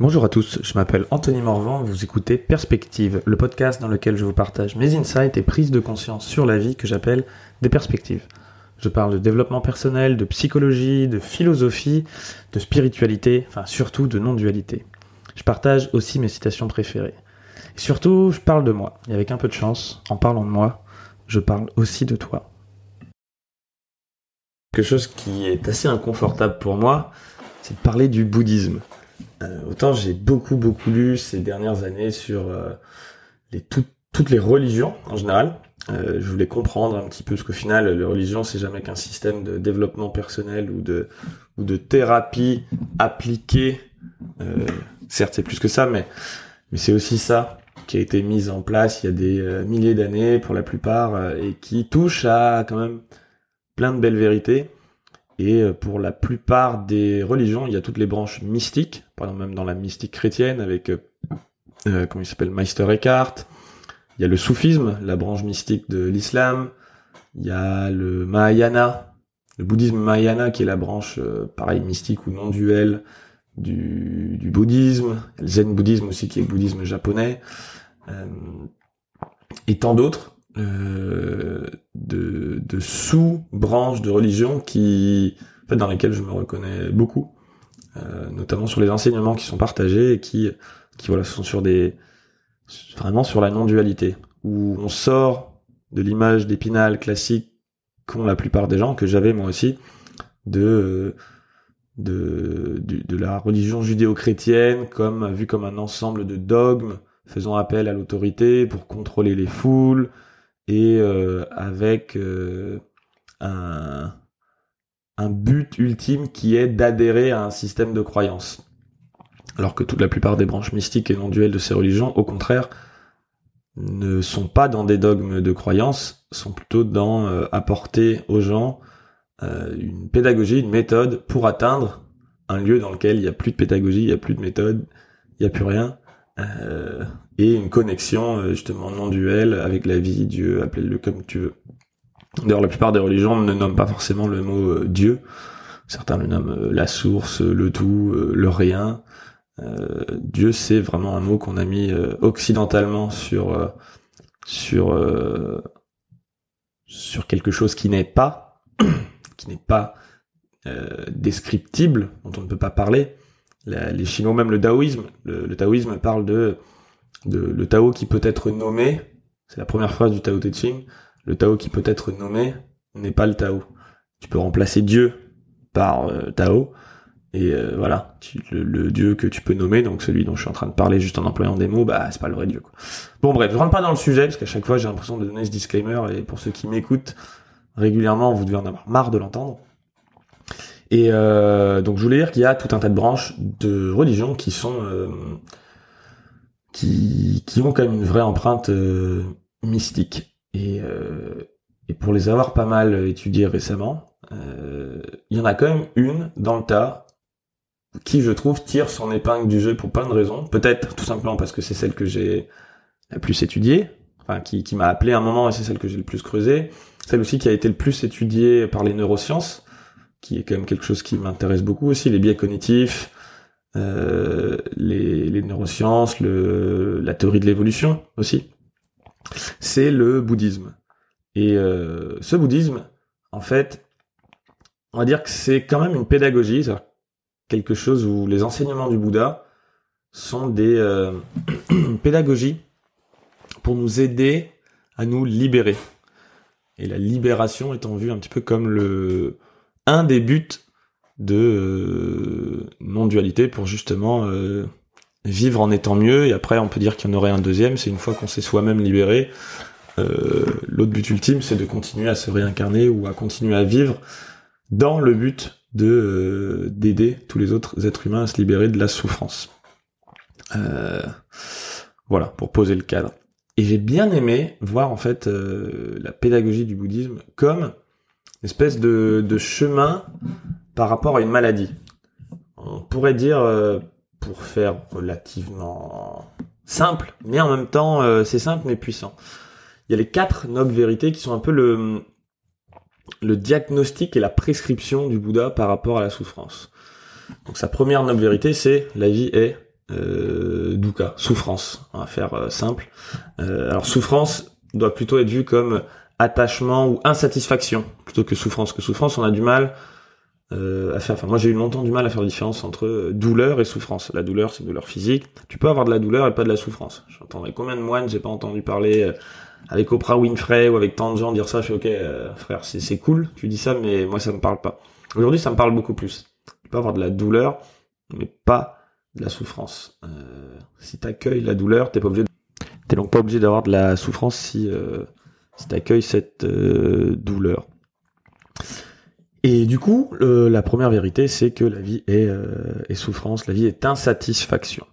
Bonjour à tous, je m'appelle Anthony Morvan, vous écoutez Perspective, le podcast dans lequel je vous partage mes insights et prises de conscience sur la vie que j'appelle des perspectives. Je parle de développement personnel, de psychologie, de philosophie, de spiritualité, enfin surtout de non-dualité. Je partage aussi mes citations préférées. Et surtout, je parle de moi. Et avec un peu de chance, en parlant de moi, je parle aussi de toi. Quelque chose qui est assez inconfortable pour moi, c'est de parler du bouddhisme. Euh, autant j'ai beaucoup beaucoup lu ces dernières années sur euh, les toutes les religions en général. Euh, je voulais comprendre un petit peu ce qu'au final les religions c'est jamais qu'un système de développement personnel ou de ou de thérapie appliquée. certes c'est plus que ça, mais mais c'est aussi ça qui a été mise en place il y a des milliers d'années pour la plupart et qui touche à quand même plein de belles vérités et euh, pour la plupart des religions, il y a toutes les branches mystiques, par exemple même dans la mystique chrétienne avec, euh, euh comment il s'appelle, Meister Eckhart. Il y a le soufisme, la branche mystique de l'islam. Il y a le Mahayana, le bouddhisme Mahayana qui est la branche, pareil, mystique ou non duel du, bouddhisme. le zen bouddhisme aussi qui est le bouddhisme japonais. et tant d'autres. Euh, de, de sous-branches de religion qui, en fait, dans lesquelles je me reconnais beaucoup, euh, notamment sur les enseignements qui sont partagés et qui, qui voilà, sont sur des, vraiment sur la non-dualité, où on sort de l'image d'épinal classique qu'ont la plupart des gens, que j'avais moi aussi, de, de, de, de la religion judéo-chrétienne comme vu comme un ensemble de dogmes faisant appel à l'autorité pour contrôler les foules, et euh, avec euh, un, but ultime qui est d'adhérer à un système de croyance. Alors que toute la plupart des branches mystiques et non duelles de ces religions, au contraire, ne sont pas dans des dogmes de croyance, sont plutôt dans euh, apporter aux gens une pédagogie, une méthode pour atteindre un lieu dans lequel il n'y a plus de pédagogie, il n'y a plus de méthode, il n'y a plus rien, euh, et une connexion euh, justement non duelle avec la vie, Dieu, appelle-le comme tu veux. D'ailleurs, la plupart des religions ne nomment pas forcément le mot euh, Dieu. Certains le nomment la source, le tout, le rien. Dieu, c'est vraiment un mot qu'on a mis occidentalement sur sur sur quelque chose qui n'est pas, qui n'est pas descriptible, dont on ne peut pas parler les Chinois, même le taoïsme, le, taoïsme parle de, de le Tao qui peut être nommé. C'est la première phrase du Tao Te Ching. Le Tao qui peut être nommé n'est pas le Tao. Tu peux remplacer Dieu par euh, Tao. Et euh, voilà, le, Dieu que tu peux nommer, donc celui dont je suis en train de parler juste en employant des mots, bah c'est pas le vrai Dieu. Quoi. Bon bref, je rentre pas dans le sujet parce qu'à chaque fois j'ai l'impression de donner ce disclaimer et pour ceux qui m'écoutent régulièrement, vous devez en avoir marre de l'entendre. Et euh, donc je voulais dire qu'il y a tout un tas de branches de religion qui sont euh, qui, qui ont quand même une vraie empreinte euh, mystique. Et, euh, et pour les avoir pas mal étudiées récemment, il y en a quand même une dans le tas qui je trouve tire son épingle du jeu pour plein de raisons. Peut-être tout simplement parce que c'est celle que j'ai la plus étudiée, enfin qui, qui m'a appelé un moment et c'est celle que j'ai le plus creusée. Celle aussi qui a été le plus étudiée par les neurosciences qui est quand même quelque chose qui m'intéresse beaucoup aussi, les biais cognitifs, euh, les, les, neurosciences, le, la théorie de l'évolution aussi. C'est le bouddhisme. Et euh, ce bouddhisme, en fait, on va dire que c'est quand même une pédagogie, quelque chose où les enseignements du Bouddha sont des euh, pédagogies pour nous aider à nous libérer. Et la libération étant vue un petit peu comme le, un des buts de euh, non-dualité pour justement euh, vivre en étant mieux. Et après, on peut dire qu'il y en aurait un deuxième, c'est une fois qu'on s'est soi-même libéré. Euh, l'autre but ultime, c'est de continuer à se réincarner ou à continuer à vivre dans le but de d'aider tous les autres êtres humains à se libérer de la souffrance. voilà, pour poser le cadre. Et j'ai bien aimé voir en fait la pédagogie du bouddhisme comme espèce de, de chemin par rapport à une maladie. On pourrait dire, euh, pour faire relativement simple, mais en même temps, euh, c'est simple mais puissant. Il y a les quatre nobles vérités qui sont un peu le, le diagnostic et la prescription du Bouddha par rapport à la souffrance. Donc sa première noble vérité, c'est la vie est euh, dukkha, souffrance. On va faire euh, simple. Euh, alors souffrance doit plutôt être vue comme attachement ou insatisfaction plutôt que souffrance. Que souffrance, on a du mal euh, à faire. Enfin, moi j'ai eu longtemps du mal à faire la différence entre euh, douleur et souffrance. La douleur, c'est douleur physique. Tu peux avoir de la douleur et pas de la souffrance. J'entendrai combien de moines j'ai pas entendu parler euh, avec Oprah Winfrey ou avec tant de gens dire ça. Je fais ok, euh, frère, c'est cool. Tu dis ça, mais moi ça me parle pas. Aujourd'hui, ça me parle beaucoup plus. Tu peux avoir de la douleur, mais pas de la souffrance. Euh, si t'accueilles la douleur, t'es pas obligé. De... T'es donc pas obligé d'avoir de la souffrance si si t'accueilles cette euh, douleur. Et du coup, la première vérité, c'est que la vie est, euh, est souffrance, la vie est insatisfaction.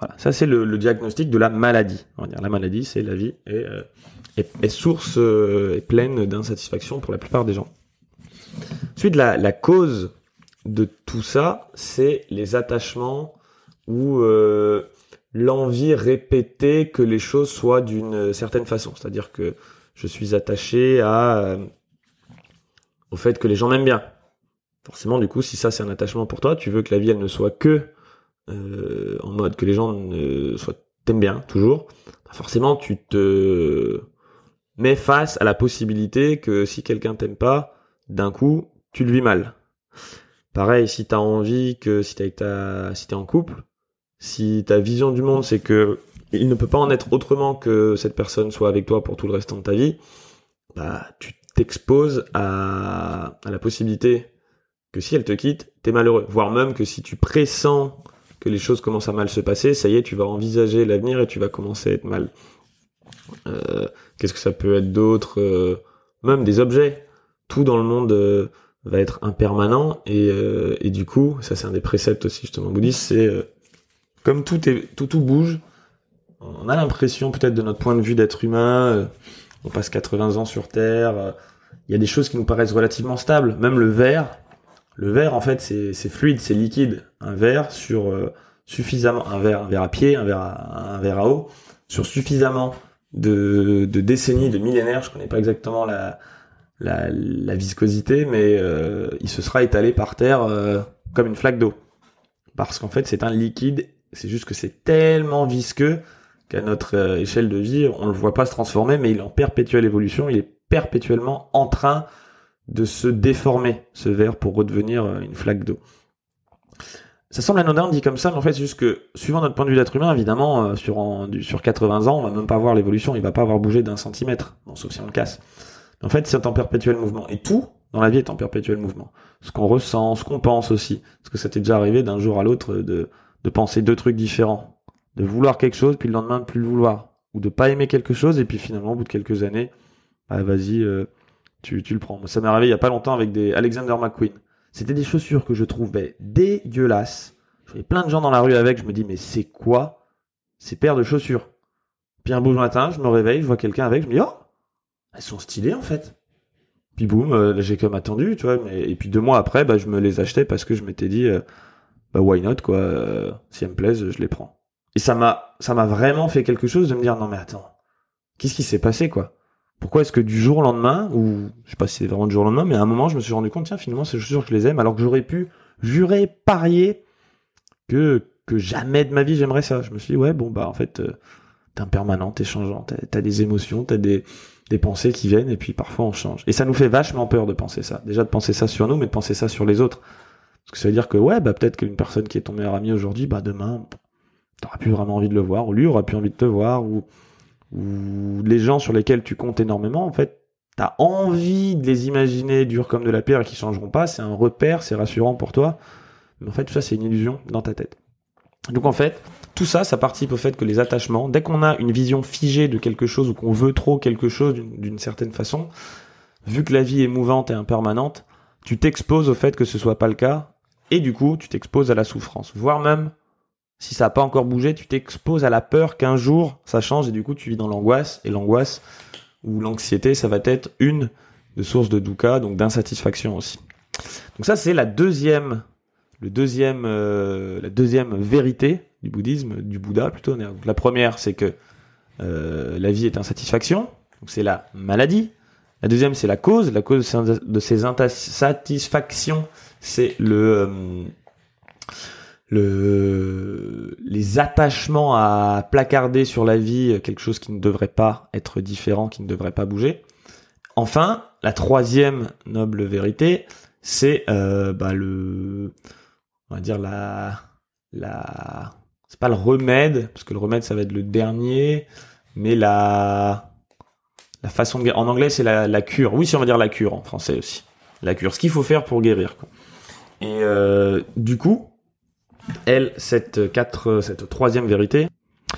Voilà, ça c'est le, diagnostic de la maladie. On va dire la maladie, c'est la vie est, euh, est, est source, est pleine d'insatisfaction pour la plupart des gens. Ensuite, la, la cause de tout ça, c'est les attachements ou l'envie répétée que les choses soient d'une certaine façon. C'est-à-dire que je suis attaché euh, au fait que les gens m'aiment bien. Forcément, du coup, si ça c'est un attachement pour toi, tu veux que la vie elle ne soit que euh, en mode que les gens soient t'aiment bien toujours. Bah, Forcément, tu te mets face à la possibilité que si quelqu'un t'aime pas, d'un coup, tu le vis mal. Pareil, si t'as envie que si t'es avec si t'es en couple, si ta vision du monde c'est que il ne peut pas en être autrement que cette personne soit avec toi pour tout le restant de ta vie, bah tu t'exposes à, à la possibilité que si elle te quitte, t'es malheureux. Voire même que si tu pressens que les choses commencent à mal se passer, ça y est, tu vas envisager l'avenir et tu vas commencer à être mal. Euh, Qu'est-ce que ça peut être d'autre Euh, Même des objets. Tout dans le monde euh, va être impermanent et, euh, et du coup, ça c'est un des préceptes aussi justement bouddhistes, c'est euh, comme tout est tout tout bouge, on a l'impression peut-être de notre point de vue d'être humain, euh, on passe 80 ans sur Terre, euh, il y a des choses qui nous paraissent relativement stables, même le verre. Le verre en fait c'est fluide, c'est liquide. Un verre sur euh, suffisamment un verre, un verre à pied, un verre à, eau, sur suffisamment de, décennies, de millénaires, je connais pas exactement la viscosité, mais il se sera étalé par terre comme une flaque d'eau. Parce qu'en fait, c'est un liquide, c'est juste que c'est tellement visqueux qu'à notre euh, échelle de vie, on le voit pas se transformer, mais il est en perpétuelle évolution, il est perpétuellement en train de se déformer, ce verre, pour redevenir euh, une flaque d'eau. Ça semble anodin dit comme ça, mais en fait, c'est juste que, suivant notre point de vue d'être humain, évidemment, euh, sur, sur 80 ans, on va même pas voir l'évolution, il va pas avoir bougé d'un centimètre, bon, sauf si on le casse. En fait, c'est en perpétuel mouvement. Et tout dans la vie est en perpétuel mouvement. Ce qu'on ressent, ce qu'on pense aussi. Parce que ça t'est déjà arrivé d'un jour à l'autre de, de penser deux trucs différents. De vouloir quelque chose, puis le lendemain de plus le vouloir. Ou de pas aimer quelque chose, et puis finalement, au bout de quelques années, bah vas-y, euh, tu, tu le prends. Moi, ça m'est arrivé il y a pas longtemps avec des Alexander McQueen. C'était des chaussures que je trouvais dégueulasses. Je voyais plein de gens dans la rue avec, je me dis, mais c'est quoi ces paires de chaussures? Puis un beau matin, je me réveille, je vois quelqu'un avec, je me dis, oh elles sont stylées en fait. Puis boum, euh, j'ai comme attendu, tu vois. Mais... Et puis deux mois après, bah, je me les achetais parce que je m'étais dit, euh, bah why not quoi. euh, si elles me plaisent, je les prends. Et ça m'a, ça m'a vraiment fait quelque chose de me dire non mais attends, qu'est-ce qui s'est passé quoi? Pourquoi est-ce que du jour au lendemain, ou je sais pas si c'est vraiment du jour au lendemain, mais à un moment je me suis rendu compte tiens finalement ces chaussures je les aime alors que j'aurais pu jurer, parier que que jamais de ma vie j'aimerais ça. Je me suis dit ouais bon bah en fait euh, t'es impermanent, t'es changeant, t'as, des émotions, t'as des des pensées qui viennent et puis parfois on change. Et ça nous fait vachement peur de penser ça. Déjà de penser ça sur nous, mais de penser ça sur les autres. Parce que ça veut dire que ouais, bah peut-être qu'une personne qui est ton meilleur ami aujourd'hui, bah demain, t'auras plus vraiment envie de le voir, ou lui aura plus envie de te voir, ou, les gens sur lesquels tu comptes énormément, en fait, t'as envie de les imaginer durs comme de la pierre et qui changeront pas, c'est un repère, c'est rassurant pour toi. Mais en fait, tout ça, c'est une illusion dans ta tête. Donc en fait, tout ça, ça participe au fait que les attachements, dès qu'on a une vision figée de quelque chose ou qu'on veut trop quelque chose d'une d'une certaine façon, vu que la vie est mouvante et impermanente, tu t'exposes au fait que ce soit pas le cas, et du coup, tu t'exposes à la souffrance. Voire même, si ça n'a pas encore bougé, tu t'exposes à la peur qu'un jour ça change, et du coup, tu vis dans l'angoisse, et l'angoisse ou l'anxiété, ça va être une de sources de dukkha, donc d'insatisfaction aussi. Donc ça, c'est la deuxième le euh, vérité du bouddhisme, du Bouddha plutôt. Donc, la première, c'est que euh, la vie est insatisfaction, donc c'est la maladie. La deuxième, c'est la cause. La cause de ces insatisfactions, c'est le, euh, le, les attachements à placarder sur la vie, quelque chose qui ne devrait pas être différent, qui ne devrait pas bouger. Enfin, la troisième noble vérité, c'est euh, bah, le, on va dire la, la, c'est pas le remède, parce que le remède ça va être le dernier, mais la, la façon de En anglais c'est la, la cure. Oui, si on va dire la cure en français aussi. La cure, ce qu'il faut faire pour guérir. Quoi. Et euh, du coup, elle, cette quatre, cette troisième vérité,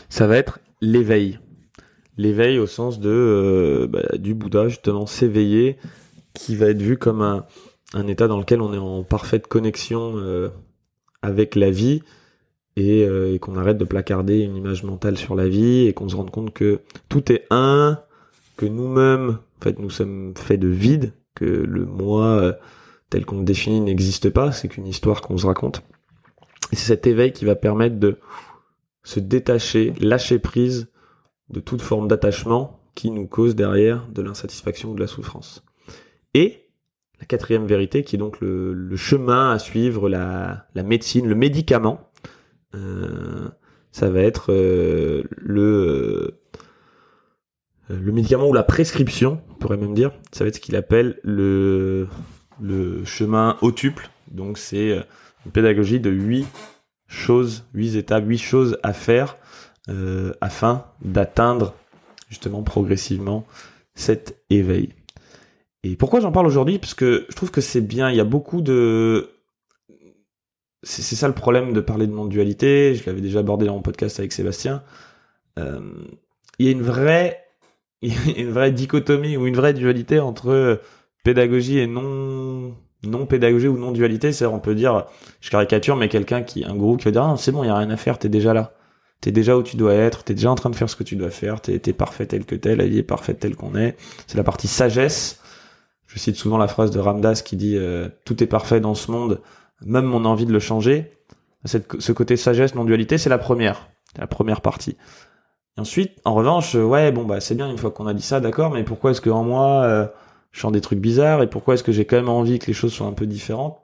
ça va être l'éveil. L'éveil au sens de euh, bah, du Bouddha justement s'éveiller, qui va être vu comme un, état dans lequel on est en parfaite connexion euh, avec la vie et, euh, et qu'on arrête de placarder une image mentale sur la vie et qu'on se rende compte que tout est un, que nous-mêmes, en fait, nous sommes faits de vide, que le moi tel qu'on le définit n'existe pas, c'est qu'une histoire qu'on se raconte. Et c'est cet éveil qui va permettre de se détacher, lâcher prise de toute forme d'attachement qui nous cause derrière de l'insatisfaction ou de la souffrance. Et la quatrième vérité, qui est donc le, chemin à suivre, la, médecine, le médicament, euh, ça va être euh, le euh, le médicament ou la prescription, on pourrait même dire, ça va être ce qu'il appelle le le chemin autuple. Donc c'est une pédagogie de huit choses, huit étapes, huit choses à faire afin d'atteindre justement progressivement cet éveil. Et pourquoi j'en parle aujourd'hui? Parce que je trouve que c'est bien, il y a beaucoup de... C'est ça le problème de parler de non-dualité, je l'avais déjà abordé dans mon podcast avec Sébastien. Euh, il y a une vraie, une vraie dichotomie ou une vraie dualité entre pédagogie et non non pédagogie ou non dualité, c'est on peut dire, je caricature, mais quelqu'un qui, un gourou qui va dire, ah, c'est bon, il y a rien à faire, t'es déjà là. T'es déjà où tu dois être, t'es déjà en train de faire ce que tu dois faire, t'es es parfait tel que tel, la vie est parfaite telle qu'on est. C'est la partie sagesse je cite souvent la phrase de Ramdas qui dit euh, tout est parfait dans ce monde, même mon envie de le changer. Cette, ce côté sagesse, non-dualité, c'est la première, la première partie. Et ensuite, en revanche, euh, ouais, bon bah c'est bien une fois qu'on a dit ça, d'accord, mais pourquoi est-ce que en moi euh, je sens des trucs bizarres et pourquoi est-ce que j'ai quand même envie que les choses soient un peu différentes?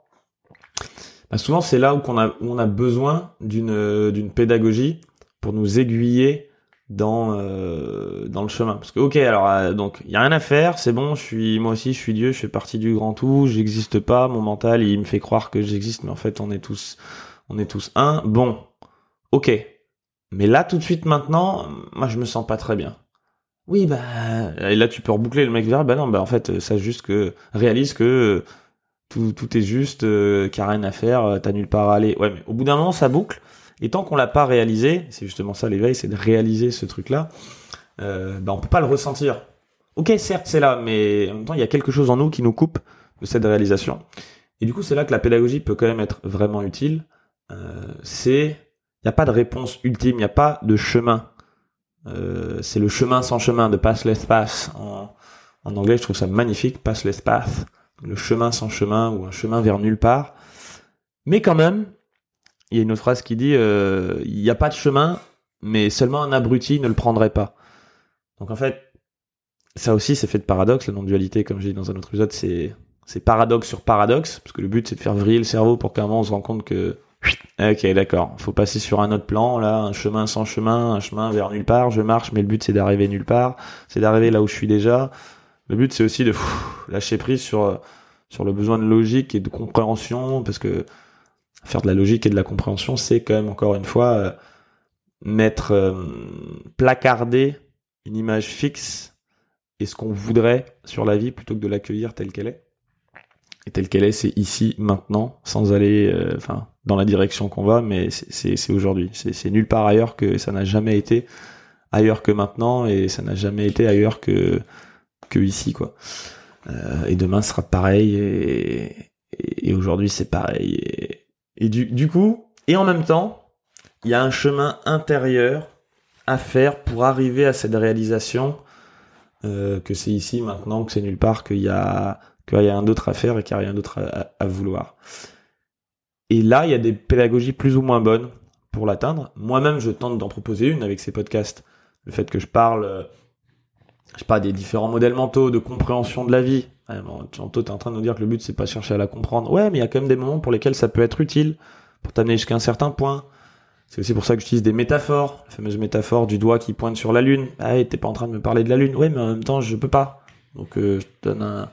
Bah, Souvent, c'est là où, on a, besoin d'une d'une pédagogie pour nous aiguiller dans euh, dans le chemin. Parce que ok alors euh, donc il y a rien à faire c'est bon je suis moi aussi je suis Dieu je fais partie du grand tout j'existe pas mon mental il me fait croire que j'existe mais en fait on est tous on est tous un. Bon ok. Mais là tout de suite maintenant moi je me sens pas très bien oui bah et là tu peux reboucler le mec vers bah non bah en fait ça juste que réalise que tout tout est juste euh, qu'il y a rien à faire t'as nulle part à aller ouais mais au bout d'un moment ça boucle et tant qu'on l'a pas réalisé, c'est justement ça l'éveil, c'est de réaliser ce truc-là, euh, ben on peut pas le ressentir. Ok, certes c'est là, mais en même temps il y a quelque chose en nous qui nous coupe de cette réalisation. Et du coup c'est là que la pédagogie peut quand même être vraiment utile. Euh, c'est, il n'y a pas de réponse ultime, il n'y a pas de chemin. Euh, c'est le chemin sans chemin de pass l'espace. En, anglais je trouve ça magnifique, pass l'espace, le chemin sans chemin ou un chemin vers nulle part. Mais quand même, il y a une autre phrase qui dit euh, il n'y a pas de chemin, mais seulement un abruti ne le prendrait pas. Donc en fait, ça aussi c'est fait de paradoxe, la non-dualité, comme j'ai dit dans un autre épisode, c'est c'est paradoxe sur paradoxe, parce que le but c'est de faire vriller le cerveau pour qu'à un moment on se rende compte que ok d'accord, faut passer sur un autre plan, là, un chemin sans chemin, un chemin vers nulle part, je marche, mais le but c'est d'arriver nulle part, c'est d'arriver là où je suis déjà. Le but c'est aussi de lâcher prise sur sur le besoin de logique et de compréhension, parce que faire de la logique et de la compréhension, c'est quand même encore une fois euh, mettre euh, placarder une image fixe et ce qu'on voudrait sur la vie plutôt que de l'accueillir telle qu'elle est. Et telle qu'elle est, c'est ici, maintenant, sans aller, euh, enfin, dans la direction qu'on va, mais c'est aujourd'hui. C'est nulle part ailleurs que ça n'a jamais été ailleurs que maintenant et ça n'a jamais été ailleurs que que ici, quoi. et demain sera pareil et, aujourd'hui c'est pareil. Et, du, coup, et en même temps, il y a un chemin intérieur à faire pour arriver à cette réalisation euh, que c'est ici maintenant, que c'est nulle part, qu'il y a qu'il y a un d'autre à faire et qu'il n'y a rien d'autre à, vouloir. Et là, il y a des pédagogies plus ou moins bonnes pour l'atteindre. Moi-même, je tente d'en proposer une avec ces podcasts. Le fait que je parle, euh, je sais pas, des différents modèles mentaux, de compréhension de la vie, Ouais, bon, tu es en train de nous dire que le but c'est pas chercher à la comprendre. Ouais, mais il y a quand même des moments pour lesquels ça peut être utile, pour t'amener jusqu'à un certain point. C'est aussi pour ça que j'utilise des métaphores, la fameuse métaphore du doigt qui pointe sur la lune. Ah, t'es pas en train de me parler de la lune. Oui, mais en même temps, je peux pas. Donc, euh, je te donne un,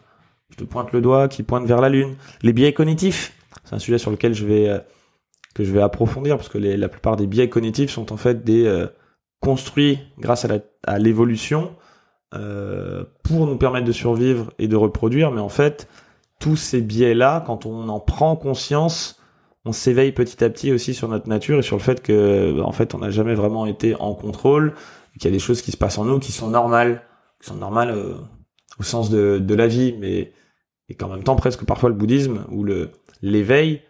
je te pointe le doigt qui pointe vers la lune. Les biais cognitifs, c'est un sujet sur lequel je vais euh, que je vais approfondir parce que les, la plupart des biais cognitifs sont en fait des euh, construits grâce à l'évolution euh, pour nous permettre de survivre et de reproduire. Mais en fait, tous ces biais-là, quand on en prend conscience, on s'éveille petit à petit aussi sur notre nature et sur le fait que, en fait, on n'a jamais vraiment été en contrôle, qu'il y a des choses qui se passent en nous qui sont normales, qui sont normales euh, au sens de, de la vie, mais et qu'en même temps presque parfois le bouddhisme ou le l'éveil,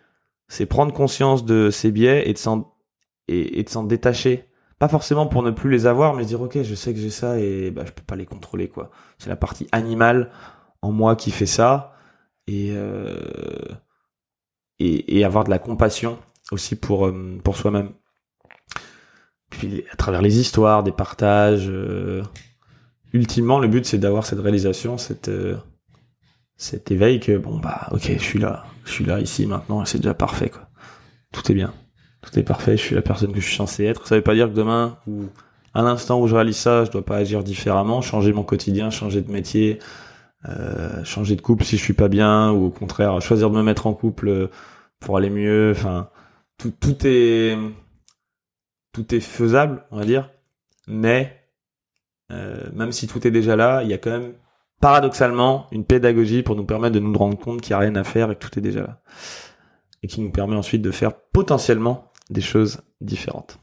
c'est prendre conscience de ces biais et de s'en détacher. Pas forcément pour ne plus les avoir, mais dire ok, je sais que j'ai ça et bah, je peux pas les contrôler quoi. C'est la partie animale en moi qui fait ça et euh, et, avoir de la compassion aussi pour euh, pour soi-même. Puis à travers les histoires, des partages. Euh, ultimement, le but c'est d'avoir cette réalisation, cette cet éveil que bon bah ok, je suis là, je suis là ici maintenant et c'est déjà parfait quoi. Tout est bien, tout est parfait. Je suis la personne que je suis censé être. Ça veut pas dire que demain ou à l'instant où je réalise ça, je dois pas agir différemment, changer mon quotidien, changer de métier, euh, changer de couple si je suis pas bien ou au contraire choisir de me mettre en couple pour aller mieux. Enfin, tout, tout est tout est faisable, on va dire. Mais euh, même si tout est déjà là, il y a quand même paradoxalement une pédagogie pour nous permettre de nous rendre compte qu'il n'y a rien à faire et que tout est déjà là. Et qui nous permet ensuite de faire potentiellement des choses différentes.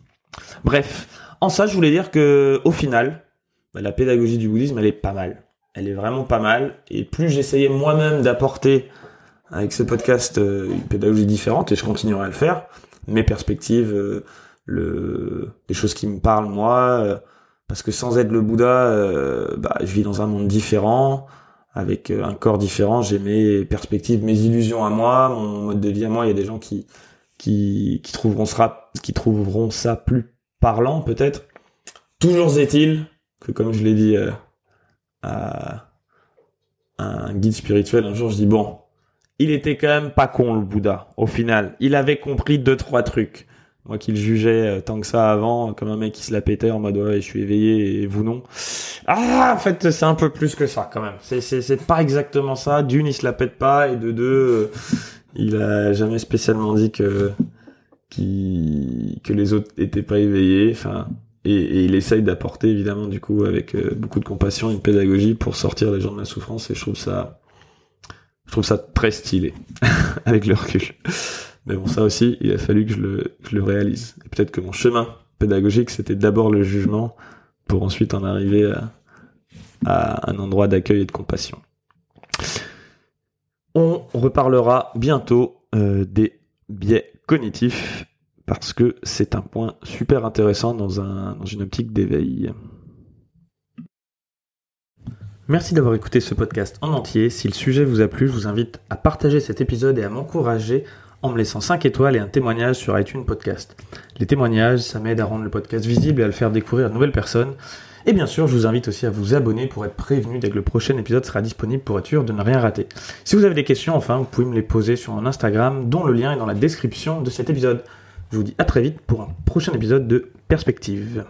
Bref, en ça, je voulais dire que au final, bah, la pédagogie du bouddhisme, elle est pas mal elle est vraiment pas mal. Et plus j'essayais moi-même d'apporter avec ce podcast euh, une pédagogie différente, et je continuerai à le faire, mes perspectives, euh, le, les choses qui me parlent moi, euh, parce que sans être le Bouddha, bah, je vis dans un monde différent, avec un corps différent, j'ai mes perspectives, mes illusions à moi, mon mode de vie à moi. Il y a des gens qui qui, trouveront ça, qui trouveront ça plus parlant peut-être. Toujours est-il que, comme je l'ai dit à un guide spirituel un jour, je dis bon, il était quand même pas con le Bouddha. Au final, il avait compris deux trois trucs. Moi qui le jugeais euh, tant que ça avant, comme un mec qui se la pétait en mode ouais, je suis éveillé et vous non. Ah, en fait, c'est un peu plus que ça quand même. C'est c'est c'est pas exactement ça. D'une, il se la pète pas et de deux, euh, il a jamais spécialement dit que qui que les autres étaient pas éveillés. Enfin, et, il essaye d'apporter évidemment du coup avec euh, beaucoup de compassion une pédagogie pour sortir les gens de la souffrance et je trouve ça je trouve ça très stylé avec le recul mais bon ça aussi il a fallu que je le, réalise et peut-être que mon chemin pédagogique c'était d'abord le jugement pour ensuite en arriver à, à un endroit d'accueil et de compassion on reparlera bientôt euh, des biais cognitifs parce que c'est un point super intéressant dans, un, dans une optique d'éveil. Merci d'avoir écouté ce podcast en entier. Si le sujet vous a plu, je vous invite à partager cet épisode et à m'encourager en me laissant 5 étoiles et un témoignage sur iTunes Podcast. Les témoignages, ça m'aide à rendre le podcast visible et à le faire découvrir à de nouvelles personnes. Et bien sûr, je vous invite aussi à vous abonner pour être prévenu dès que le prochain épisode sera disponible pour être sûr de ne rien rater. Si vous avez des questions, enfin, vous pouvez me les poser sur mon Instagram, dont le lien est dans la description de cet épisode. Je vous dis à très vite pour un prochain épisode de Perspective.